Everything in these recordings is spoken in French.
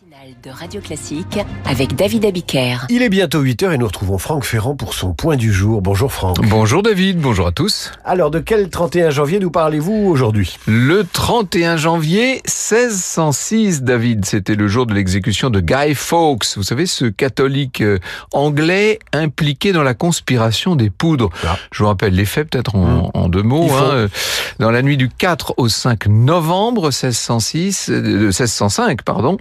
de Radio Classique avec David Abiker. Il est bientôt 8h et nous retrouvons Franck Ferrand pour son point du jour. Bonjour Franck. Bonjour David, bonjour à tous. Alors de quel 31 janvier nous parlez-vous aujourd'hui? Le 31 janvier 1606, David, c'était le jour de l'exécution de Guy Fawkes. Vous savez, ce catholique euh, anglais impliqué dans la conspiration des poudres. Ah. Je vous rappelle les faits peut-être en, Mmh. en deux mots. Hein. Dans la nuit du 4 au 5 novembre 1606, euh, de 1605, pardon,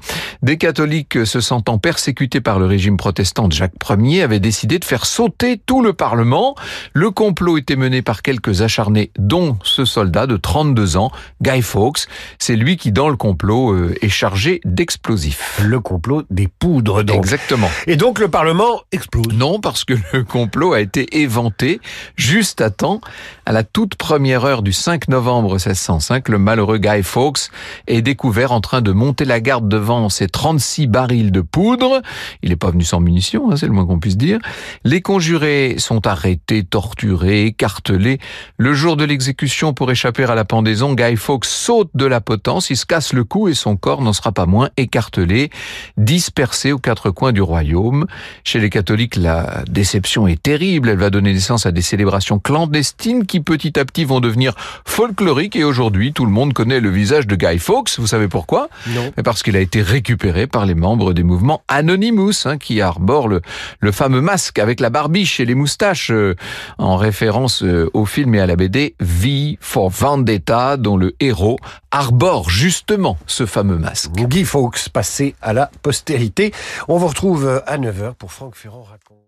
des catholiques se sentant persécutés par le régime protestant de Jacques Ier avaient décidé de faire sauter tout le Parlement. Le complot était mené par quelques acharnés, dont ce soldat de 32 ans, Guy Fawkes. C'est lui qui, dans le complot, euh, est chargé d'explosifs. Le complot des poudres donc. Exactement. Et donc le Parlement explose. Non, parce que le complot a été éventé juste à temps. À la toute première heure du 5 novembre 1605, le malheureux Guy Fawkes est découvert en train de monter la garde devant ses 36 barils de poudre. Il n'est pas venu sans munitions, hein, c'est le moins qu'on puisse dire. Les conjurés sont arrêtés, torturés, écartelés. Le jour de l'exécution, pour échapper à la pendaison, Guy Fawkes saute de la potence, il se casse le cou et son corps n'en sera pas moins écartelé, dispersé aux quatre coins du royaume. Chez les catholiques, la déception est terrible. Elle va donner naissance à des célébrations clandestines qui petit à petit vont devenir folkloriques et aujourd'hui, tout le monde connaît le visage de Guy Fawkes. Vous savez pourquoi? Non. Parce qu'il a été récupéré par les membres des mouvements Anonymous, hein, qui arborent le, fameux masque avec la barbiche et les moustaches, euh, en référence euh, au film et à la BD V for Vendetta, dont le héros arbore justement ce fameux masque. Guy Fawkes passé à la postérité. On vous retrouve à 9h pour Franck Ferrand raconte.